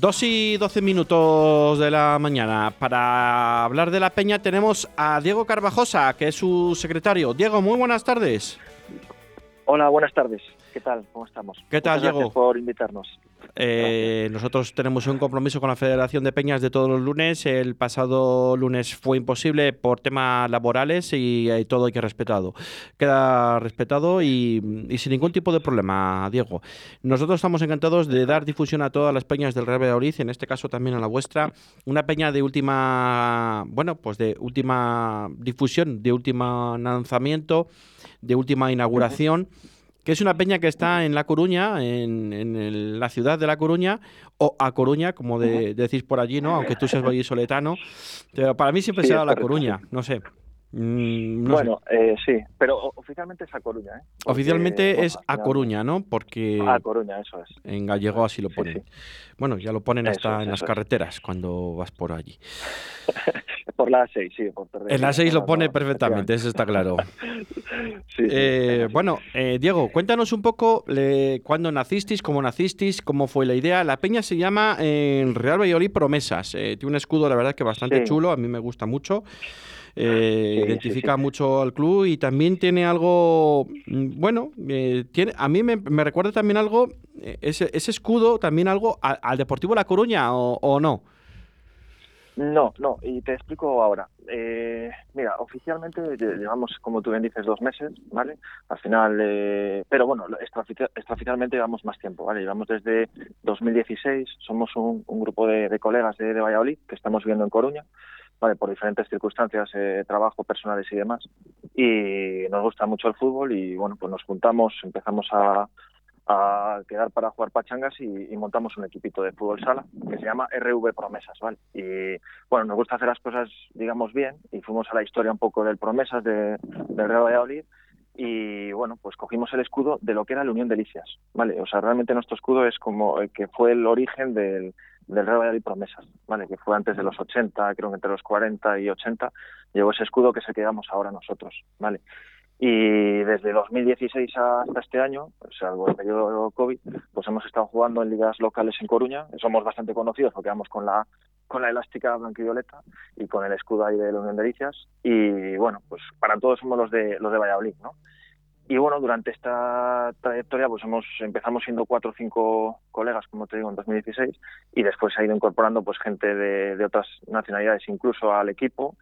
Dos y doce minutos de la mañana. Para hablar de la peña tenemos a Diego Carvajosa, que es su secretario. Diego, muy buenas tardes. Hola, buenas tardes. ¿Qué tal? ¿Cómo estamos? ¿Qué tal, Muchas Diego? Gracias por invitarnos. Eh, nosotros tenemos un compromiso con la Federación de Peñas de todos los lunes. El pasado lunes fue imposible por temas laborales y, eh, todo hay que respetado. Queda respetado y, y sin ningún tipo de problema, Diego. Nosotros estamos encantados de dar difusión a todas las peñas del Real Valladolid, en este caso también a la vuestra. Una peña de última, bueno, pues de última difusión, de último lanzamiento, de última inauguración que es una peña que está en La Coruña, en, en el- la ciudad de La Coruña, o a Coruña, como de- decís por allí, ¿no? Aunque tú seas vallisoletano. Pero para mí siempre Sí, será La Coruña, no sé. Mm, no bueno, eh, sí, pero oficialmente es a Coruña, ¿eh? Porque, Oficialmente bueno, es a Coruña, ¿no? Porque A Coruña, eso es. en gallego así lo Sí, ponen. sí. Bueno, ya lo ponen Eso hasta es, en las eso es. carreteras cuando vas por allí. Por la A6, sí. Por Torrevieja, En la 6 lo pone perfectamente, eso está claro. Sí, sí, Eh, bueno, eh, Diego, cuéntanos un poco le- cuándo nacisteis, cómo nacisteis, cómo fue la idea. La peña se llama eh, Real Valladolid Promesas. Eh, tiene un escudo, la verdad, que bastante Sí. chulo, a mí me gusta mucho. Eh, Sí, identifica sí. mucho al club y también tiene algo, mm, bueno, eh, tiene, a mí me, me recuerda también algo, eh, ese, ese escudo, también algo a- al Deportivo La Coruña, o, o no. No, no, y te explico ahora. Eh, mira, oficialmente lle- llevamos, como tú bien dices, dos meses, ¿vale? Al final, eh, pero bueno, extraoficialmente llevamos más tiempo, ¿vale? Llevamos desde 2016, somos un, un grupo de, de colegas de, de Valladolid que estamos viviendo en Coruña, ¿vale? Por diferentes circunstancias, eh, trabajo, personales y demás. Y nos gusta mucho el fútbol y, bueno, pues nos juntamos, empezamos a, a quedar para jugar pachangas y, y montamos un equipito de fútbol sala que se llama RV Promesas, ¿vale? Y bueno, nos gusta hacer las cosas, digamos, bien y fuimos a la historia un poco del Promesas de, del Real Valladolid y bueno, pues cogimos el escudo de lo que era la Unión Delicias, ¿vale? O sea, realmente nuestro escudo es como el que fue el origen del, del Real Valladolid Promesas, ¿vale? Que fue antes de los 80, creo que entre los 40 y 80 llegó ese escudo que es el que llevamos ahora nosotros, ¿vale? Y desde 2016 hasta este año, salvo el periodo COVID, pues hemos estado jugando en ligas locales en Coruña. Somos bastante conocidos porque vamos con la con la elástica blanca y violeta y con el escudo ahí de la Unión de Delicias. Y bueno, pues para todos somos los de los de Valladolid, ¿no? Y bueno, durante esta trayectoria pues hemos empezamos siendo cuatro o cinco colegas, como te digo, en 2016 y después se ha ido incorporando pues gente de, de otras nacionalidades incluso al equipo.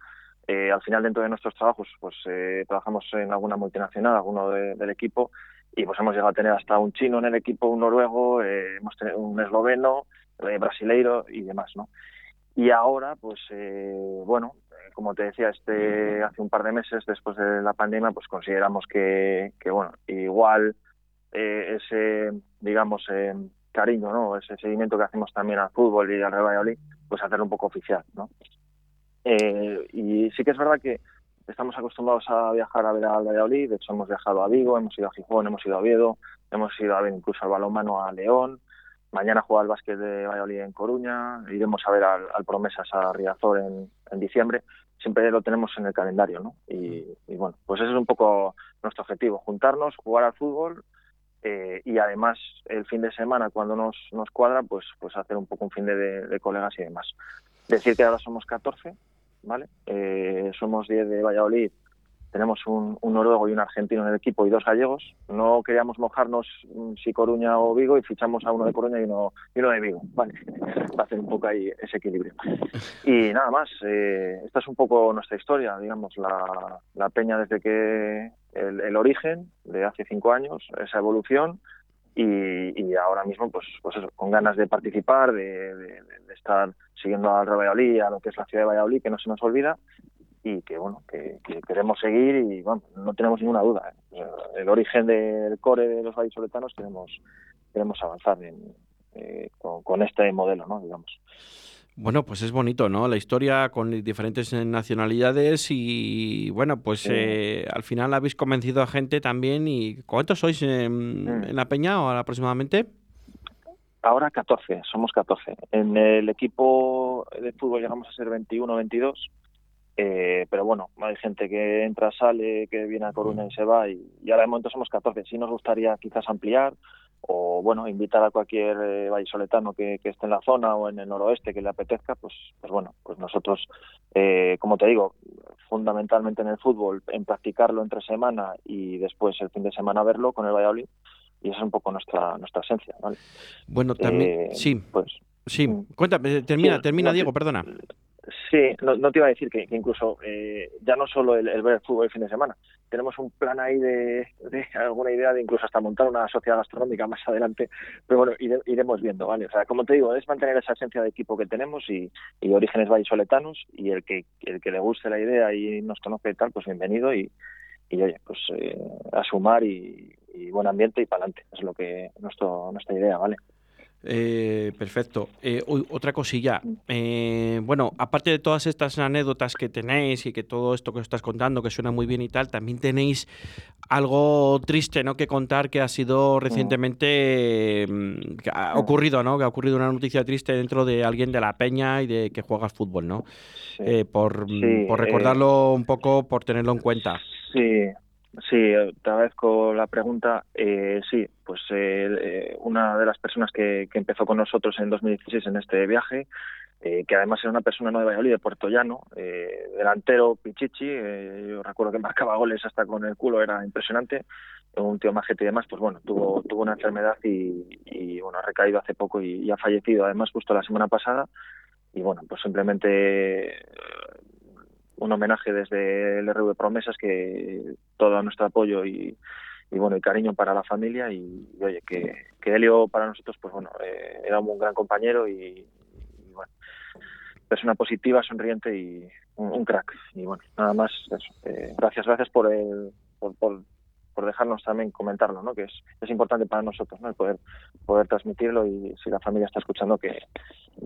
Eh, al final dentro de nuestros trabajos pues eh, trabajamos en alguna multinacional, alguno de- del equipo y pues hemos llegado a tener hasta un chino en el equipo, un noruego, eh, hemos tenido un esloveno, eh, brasileiro y demás, ¿no? Y ahora, pues eh, bueno, como te decía, este hace un par de meses después de la pandemia, pues consideramos que, que bueno, igual eh, ese, digamos, eh, cariño, ¿no? Ese seguimiento que hacemos también al fútbol y al Real Valladolid, pues hacerlo un poco oficial, ¿no? Eh, y sí que es verdad que estamos acostumbrados a viajar a ver al Valladolid, de hecho hemos viajado a Vigo, hemos ido a Gijón, hemos ido a Oviedo, hemos ido a ver incluso al balonmano a León, mañana juega el básquet de Valladolid en Coruña, iremos a ver al, al Promesas a Riazor en, en diciembre, siempre lo tenemos en el calendario, ¿no? Y, bueno, pues ese es un poco nuestro objetivo, juntarnos, jugar al fútbol eh, y además el fin de semana cuando nos, cuadra, pues, pues hacer un poco un fin de colegas y demás. Decir que ahora somos 14, ¿vale? Eh, somos 10 de Valladolid, tenemos un, un noruego y un argentino en el equipo y dos gallegos. No queríamos mojarnos mm, si Coruña o Vigo y fichamos a uno de Coruña y uno, y uno de Vigo, ¿vale? Para hacer un poco ahí ese equilibrio. Y nada más, eh, esta es un poco nuestra historia, digamos, la, la peña desde que el, el origen de hace cinco años, esa evolución y, y ahora mismo pues, pues eso, con ganas de participar, de, de- de estar siguiendo al Valladolid, a lo que es la ciudad de Valladolid, que no se nos olvida y que bueno que, que queremos seguir y bueno, no tenemos ninguna duda. ¿eh? El origen del core de los vallisoletanos queremos queremos avanzar en, eh, con, con este modelo, ¿no? Digamos. Bueno, pues es bonito, ¿no? La historia con diferentes nacionalidades y bueno, pues Sí. eh, al final habéis convencido a gente también y ¿cuántos sois en, Mm. en la peña ahora aproximadamente? Ahora 14, somos 14. En el equipo de fútbol llegamos a ser 21 22, eh, pero bueno, hay gente que entra, sale, que viene a Coruña y se va, y, y ahora de momento somos 14. Sí nos gustaría quizás ampliar, o bueno, invitar a cualquier eh, vallisoletano que, que, esté en la zona o en el noroeste que le apetezca, pues, pues bueno, pues nosotros, eh, como te digo, fundamentalmente en el fútbol, en practicarlo entre semana y después el fin de semana verlo con el Valladolid, y esa es un poco nuestra nuestra esencia, ¿vale? Bueno, también, eh, sí, pues, sí, mm. cuéntame, termina, termina, Diego, perdona. Sí, no, te iba a decir que, incluso eh, ya no solo el, ver el fútbol el fin de semana, tenemos un plan ahí de, alguna idea de incluso hasta montar una sociedad gastronómica más adelante, pero bueno, iremos viendo, ¿vale? O sea, como te digo, es mantener esa esencia de equipo que tenemos y, y orígenes vallisoletanos y el que, el que le guste la idea y nos conozca y tal, pues bienvenido y, y oye, pues eh, a sumar y, y buen ambiente y para adelante, es lo que nuestro, nuestra idea, ¿vale? Eh, perfecto. Eh, otra cosilla. Eh, bueno, aparte de todas estas anécdotas que tenéis y que todo esto que os estás contando, que suena muy bien y tal, también tenéis algo triste, ¿no? Que contar que ha sido recientemente mm, que ha ocurrido, ¿no? Que ha ocurrido una noticia triste dentro de alguien de la peña y de que juega fútbol, ¿no? por, mm, por recordarlo un poco, por tenerlo en cuenta. Sí, Sí, te agradezco la pregunta. Eh, sí, pues eh, una de las personas que, empezó con nosotros en 2016 en este viaje, eh, que además era una persona no de Valladolid, de Puerto Llano, delantero Pichichi, yo recuerdo que marcaba goles hasta con el culo, era impresionante, un tío majete y demás, pues bueno, tuvo, tuvo una enfermedad y, bueno, ha recaído hace poco y, y ha fallecido además justo la semana pasada y bueno, pues simplemente un homenaje desde el RV Promesas que todo nuestro apoyo y, bueno y cariño para la familia. Y, oye que, que Helio para nosotros pues bueno eh, era un gran compañero y, bueno persona positiva sonriente y un, crack. Y bueno nada más eso. Eh, gracias gracias por el por, por, dejarnos también comentarlo no que es, es importante para nosotros no el poder poder transmitirlo y si la familia está escuchando que,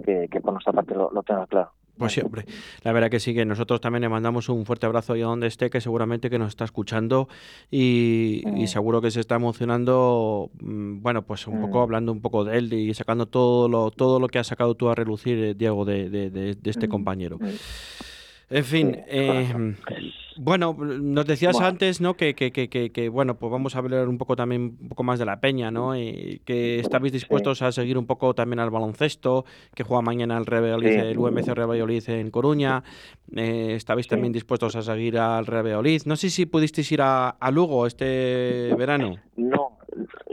que, por nuestra parte lo tenga claro pues siempre. La verdad que sí, que nosotros también le mandamos un fuerte abrazo ahí donde esté, que seguramente que nos está escuchando y, mm. seguro que se está emocionando, mm, bueno, pues un poco mm. hablando un poco de él y sacando todo lo, todo lo que has sacado tú a relucir, eh, Diego, de, de, de este compañero. En fin, eh, bueno, nos decías antes, ¿no? Que, que, que, que, bueno, pues vamos a hablar un poco también un poco más de la peña, ¿no? Y que estabais dispuestos a seguir un poco también al baloncesto, que juega mañana el, Real el UMC Real en Coruña. Eh, estabais también dispuestos a seguir al Real No sé si pudisteis ir a, Lugo este verano. No,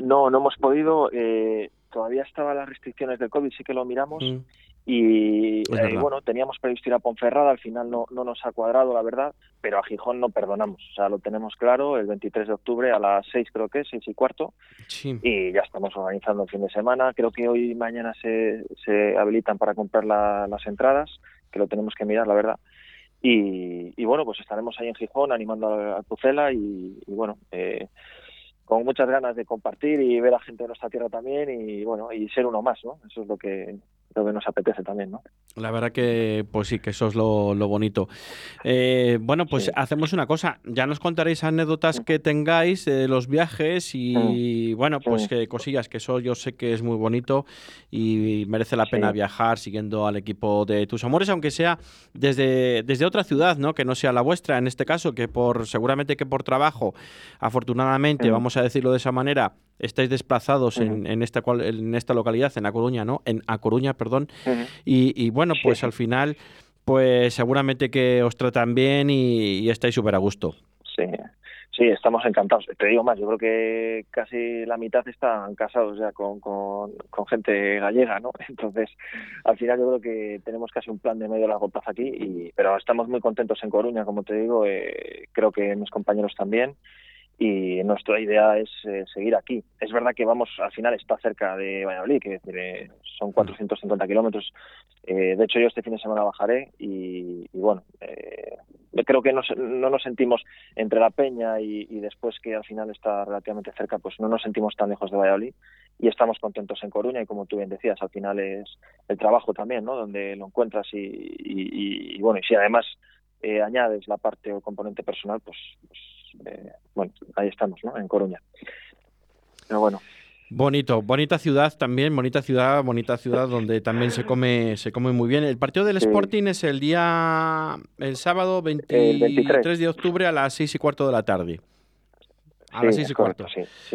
no, no hemos podido. Eh, todavía estaban las restricciones del COVID, sí que lo miramos. Mm. Y eh, bueno, teníamos previsto ir a Ponferrada, al final no, no nos ha cuadrado, la verdad, pero a Gijón no perdonamos. O sea, lo tenemos claro, el 23 de octubre a las 6 creo que es, 6 y cuarto. Y ya estamos organizando el fin de semana. Creo que hoy y mañana se, se habilitan para comprar las entradas, que lo tenemos que mirar, la verdad. Y, y bueno, pues estaremos ahí en Gijón animando a, Pucela y, y bueno, eh, con muchas ganas de compartir y ver a gente de nuestra tierra también y bueno, y ser uno más, ¿no? Eso es lo que lo que nos apetece también, ¿no? La verdad que, pues sí, que eso es lo, bonito. Eh, bueno, pues hacemos una cosa. Ya nos contaréis anécdotas que tengáis de los viajes y, bueno, pues que cosillas, que eso yo sé que es muy bonito y merece la pena viajar siguiendo al equipo de tus amores, aunque sea desde, desde otra ciudad, ¿no? Que no sea la vuestra, en este caso, que por seguramente que por trabajo, afortunadamente, vamos a decirlo de esa manera, estáis desplazados en, en, esta, en esta localidad, en A Coruña, ¿no? En A Coruña, perdón. y, bueno, pues al final, pues seguramente que os tratan bien y, estáis súper a gusto. Sí, sí, estamos encantados. Te digo más, yo creo que casi la mitad están casados ya con, con, gente gallega, ¿no? Entonces, al final yo creo que tenemos casi un plan de medio largo plazo aquí, y, pero estamos muy contentos en Coruña, como te digo, eh, creo que mis compañeros también y nuestra idea es eh, seguir aquí. Es verdad que vamos, al final está cerca de Valladolid, que eh, son 450 kilómetros. Eh, de hecho, yo este fin de semana bajaré y, bueno, creo que no nos sentimos entre la peña y, después que al final está relativamente cerca, pues no nos sentimos tan lejos de Valladolid y estamos contentos en Coruña y como tú bien decías, al final es el trabajo también, ¿no? Donde lo encuentras y, y bueno, y si además añades la parte o componente personal, pues, pues eh, bueno, ahí estamos, ¿no? En Coruña. Pero bueno. Bonito, bonita ciudad también, bonita ciudad, bonita ciudad donde también se come, se come muy bien. El partido del Sporting es el día, el sábado 23, de octubre a las 6 y cuarto de la tarde. a las seis y cuarto.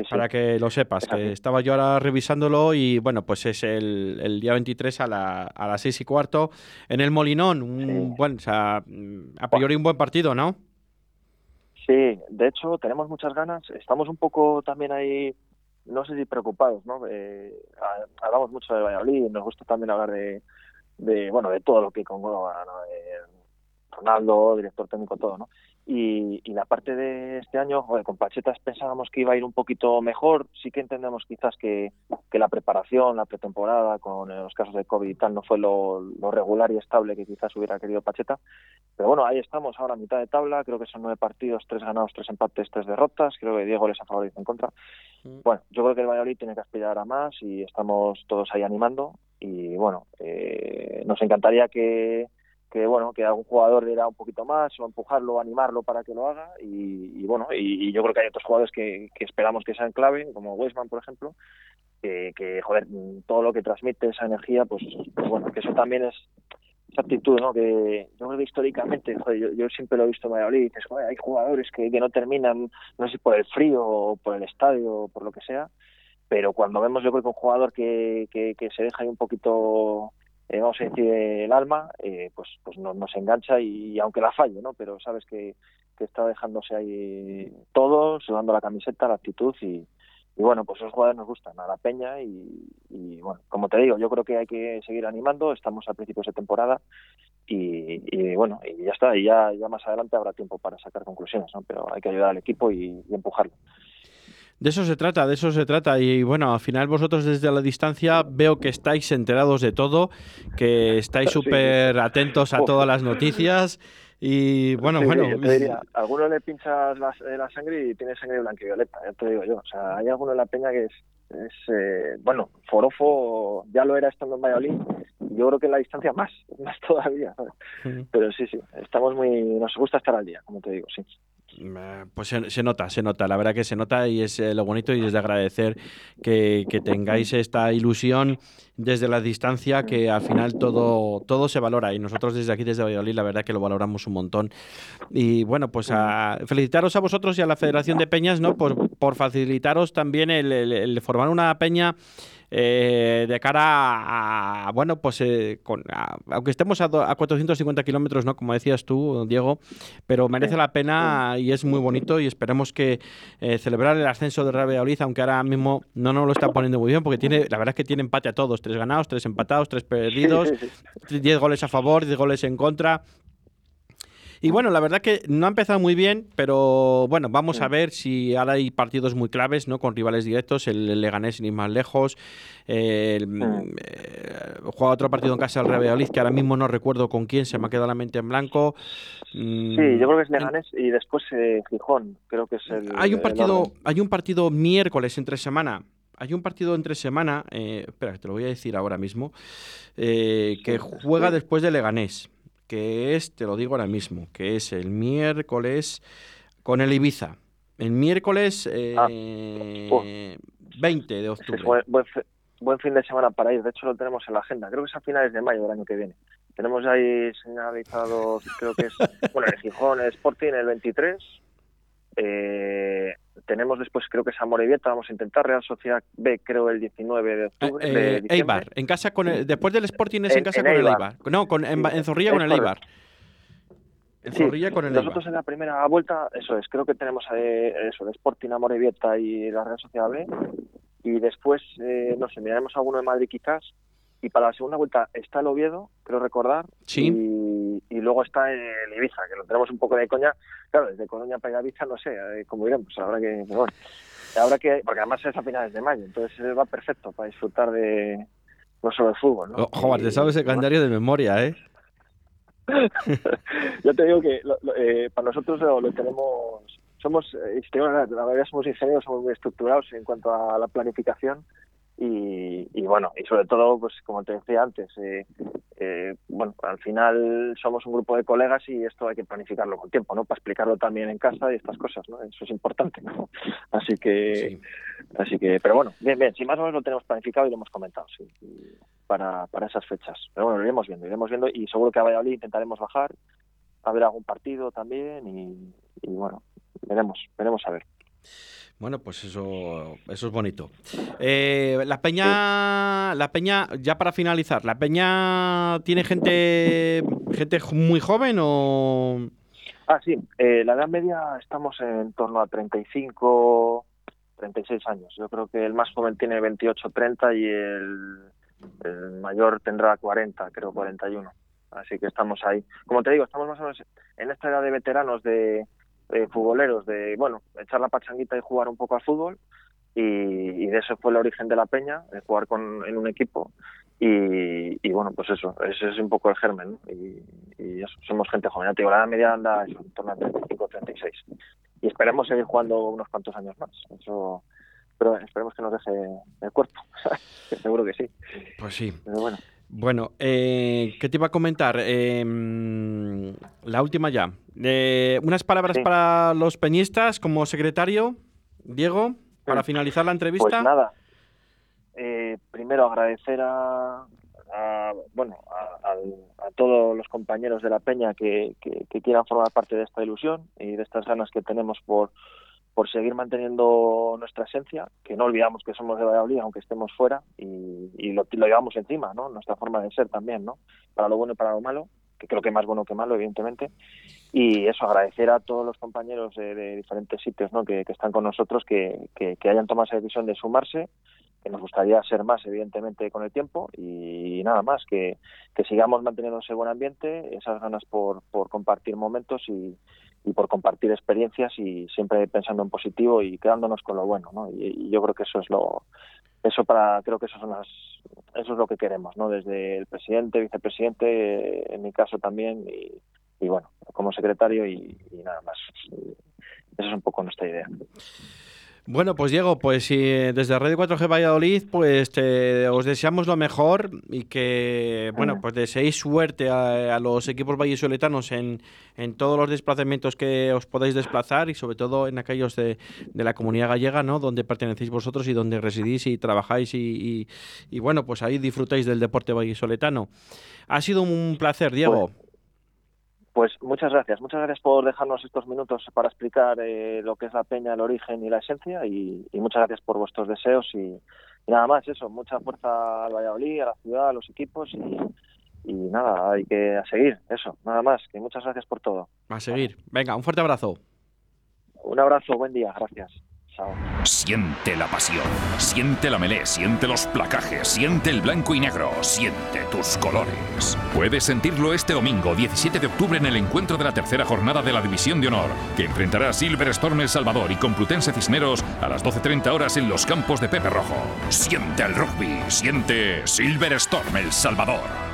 para que lo sepas, que estaba yo ahora revisándolo y bueno, pues es el, el día 23 a, la, a las seis y cuarto en el Molinón. Un buen, o sea, a priori un buen partido, ¿no? Sí, de hecho tenemos muchas ganas. Estamos un poco también ahí, no sé si preocupados, ¿no? Eh, hablamos mucho de Valladolid, nos gusta también hablar de, de bueno, de todo lo que conlleva, ¿no? Ronaldo, director técnico, todo, ¿no? Y, la parte de este año, con Pachetas pensábamos que iba a ir un poquito mejor. Sí que entendemos quizás que, que la preparación, la pretemporada, con los casos de COVID y tal, no fue lo, regular y estable que quizás hubiera querido Pacheta. Pero bueno, ahí estamos ahora a mitad de tabla. Creo que son nueve partidos, tres ganados, tres empates, tres derrotas. Creo que Diego les ha favorecido en contra. Mm. Bueno, yo creo que el Valladolid tiene que aspirar a más y estamos todos ahí animando. Y bueno, eh, nos encantaría que que bueno que algún jugador le da un poquito más o empujarlo, animarlo para que lo haga y, bueno y, yo creo que hay otros jugadores que, esperamos que sean clave como Weisman por ejemplo que, joder todo lo que transmite esa energía pues, pues, bueno que eso también es esa actitud no que yo creo que históricamente joder, yo, siempre lo he visto en Valladolid dices, joder, hay jugadores que, no terminan no sé si por el frío o por el estadio o por lo que sea pero cuando vemos yo creo que un jugador que, que se deja ahí un poquito eh, vamos a decir, el alma, eh, pues, pues nos, nos engancha y, aunque la falle, ¿no? Pero sabes que, que está dejándose ahí todo, sudando la camiseta, la actitud y, y bueno, pues esos jugadores nos gustan a la peña y, y, bueno, como te digo, yo creo que hay que seguir animando, estamos a principios de temporada y, y bueno, y ya está, y ya, ya más adelante habrá tiempo para sacar conclusiones, ¿no? Pero hay que ayudar al equipo y, y empujarlo. De eso se trata, de eso se trata. Y bueno, al final vosotros desde la distancia veo que estáis enterados de todo, que estáis súper atentos a todas las noticias. Y bueno, bueno. Yo te diría, a alguno le pinchas la, la, sangre y tiene sangre blanca y violeta, ya te digo yo. O sea, hay alguno en la peña que es, es eh, bueno, Forofo ya lo era estando en Valladolid, yo creo que en la distancia más, más todavía. Pero sí, sí, estamos muy, nos gusta estar al día, como te digo, sí. Pues se, nota, se nota, la verdad que se nota y es eh, lo bonito y es de agradecer que, tengáis esta ilusión desde la distancia que al final todo, todo se valora y nosotros desde aquí, desde Valladolid, la verdad que lo valoramos un montón. Y bueno, pues a felicitaros a vosotros y a la Federación de Peñas ¿no? por facilitaros también el formar una peña eh, de cara a, bueno, pues eh, con, aunque estemos a, a 450 kilómetros, ¿no? Como decías tú, Diego, pero merece la pena y es muy bonito y esperemos que eh, celebrar el ascenso de Real Valladolid, aunque ahora mismo no nos lo está poniendo muy bien, porque tiene, la verdad es que tiene empate a todos, tres ganados, tres empatados, tres perdidos, diez goles a favor, diez goles en contra. Y bueno, la verdad que no ha empezado muy bien, pero bueno, vamos a ver si ahora hay partidos muy claves, ¿no? Con rivales directos, el Leganés ni más lejos. El, eh, juega otro partido en casa del Real Valladolid, que ahora mismo no recuerdo con quién, se me ha quedado la mente en blanco. Mm, sí, yo creo que es Leganés y después eh, Gijón, creo que es el... Hay un partido, hay un partido miércoles entre semana hay un partido entre semana, eh, espera, te lo voy a decir ahora mismo, eh, que juega después de Leganés que es, te lo digo ahora mismo, que es el miércoles con el Ibiza. El miércoles 20 ah. de octubre. buen, fin de semana para ir, de hecho lo tenemos en la agenda, creo que es a finales de mayo del año que viene. Tenemos ahí señalizados, creo que es, bueno, el Gijón, el Sporting el 23, eh, tenemos después, creo que es Amorebieta, vamos a intentar. Real Sociedad B, creo, el 19 de octubre. Eh, Eibar, en casa con el, después del Sporting es en, casa con el Eibar. No, con, en, Zorrilla con el Eibar. En Zorrilla con el Nosotros en la primera vuelta, eso es, creo que tenemos eh, eso, el Sporting, Amorebieta y la Real Sociedad B. Y después, eh, no sé, miraremos alguno de Madrid quizás y para la segunda vuelta está el Oviedo, creo recordar, sí. y, luego está el Ibiza, que lo tenemos un poco de coña, claro, desde Coruña para Ibiza no sé eh, cómo iremos, habrá que, bueno, habrá que, porque además es a finales de mayo, entonces va perfecto para disfrutar de no solo el fútbol, ¿no? Oh, te sabes el calendario de memoria, ¿eh? Yo te digo que eh, para nosotros lo, tenemos somos, eh, la verdad somos ingenieros, somos muy estructurados en cuanto a la planificación y, bueno, y sobre todo, pues como te decía antes, eh, eh, bueno, al final somos un grupo de colegas y esto hay que planificarlo con tiempo, ¿no? Para explicarlo también en casa y estas cosas, ¿no? Eso es importante, ¿no? Así que, así que, pero bueno, bien, bien, si más o menos lo tenemos planificado y lo hemos comentado, sí, para, para esas fechas. Pero bueno, lo iremos viendo, iremos viendo y seguro que a Valladolid intentaremos bajar, a ver algún partido también y, y bueno, veremos, veremos a ver. Bueno, pues eso, eso es bonito. Eh, la peña, la peña, ya para finalizar, la peña tiene gente, gente muy joven o. Ah, sí. Eh, la edad media estamos en torno a 35, 36 años. Yo creo que el más joven tiene 28, 30 y el, el mayor tendrá 40, creo 41. Así que estamos ahí. Como te digo, estamos más o menos en esta edad de veteranos de eh, futboleros de, bueno, echar la pachanguita y jugar un poco al fútbol. Y, de eso fue el origen de la peña, de jugar con, en un equipo. Y, bueno, pues eso, ese es un poco el germen. Y, eso, somos gente joven. Ya te digo, la edad media anda en torno a 35, 36. Y esperemos seguir jugando unos cuantos años más. Eso, pero esperemos que nos deje el cuerpo. Seguro que sí. Pues sí. Pero bueno. Bueno, eh, ¿qué te iba a comentar? Em, la última ya. Eh, unas palabras para los peñistas como secretario, Diego, para finalizar la entrevista. Pues nada. Eh, primero agradecer a, bueno a, todos los compañeros de la peña que, que quieran formar parte de esta ilusión y de estas ganas que tenemos por por seguir manteniendo nuestra esencia, que no olvidamos que somos de Valladolid aunque estemos fuera y, lo, llevamos encima, ¿no? Nuestra forma de ser también, ¿no? Para lo bueno y para lo malo, que creo que más bueno que malo, evidentemente. Y eso, agradecer a todos los compañeros de, diferentes sitios, ¿no? Que, están con nosotros, que, que, hayan tomado esa decisión de sumarse, que nos gustaría ser más, evidentemente, con el tiempo y nada más, que, que sigamos manteniendo ese buen ambiente, esas ganas por, por compartir momentos y, y por compartir experiencias y siempre pensando en positivo y quedándonos con lo bueno, ¿no? Y, yo creo que eso es lo eso para creo que eso son las eso es lo que queremos, ¿no? Desde el presidente, vicepresidente, en mi caso también y, y bueno, como secretario y, y nada más. Esa es un poco nuestra idea. Bueno, pues Diego, pues si desde Radio 4G Valladolid, pues os deseamos lo mejor y que, bueno, pues deseéis suerte a, los equipos vallisoletanos en, en todos los desplazamientos que os podáis desplazar y sobre todo en aquellos de, la comunidad gallega, ¿no? Donde pertenecéis vosotros y donde residís y trabajáis y, y, bueno, pues ahí disfrutáis del deporte vallisoletano. Ha sido un placer, Diego. Pues, pues muchas gracias, muchas gracias por dejarnos estos minutos para explicar eh, lo que es la peña, el origen y la esencia y, muchas gracias por vuestros deseos y, nada más, eso, mucha fuerza al Valladolid, a la ciudad, a los equipos y, nada, hay que seguir, eso, nada más, que muchas gracias por todo. A seguir, venga, un fuerte abrazo. Un abrazo, buen día, gracias. Siente la pasión, siente la melé, siente los placajes, siente el blanco y negro, siente tus colores. Puedes sentirlo este domingo, 17 de octubre, en el encuentro de la tercera jornada de la División de Honor, que enfrentará a Silver Storm El Salvador y Complutense Cisneros a las 12.30 horas en los campos de Pepe Rojo. Siente el rugby, siente Silver Storm El Salvador.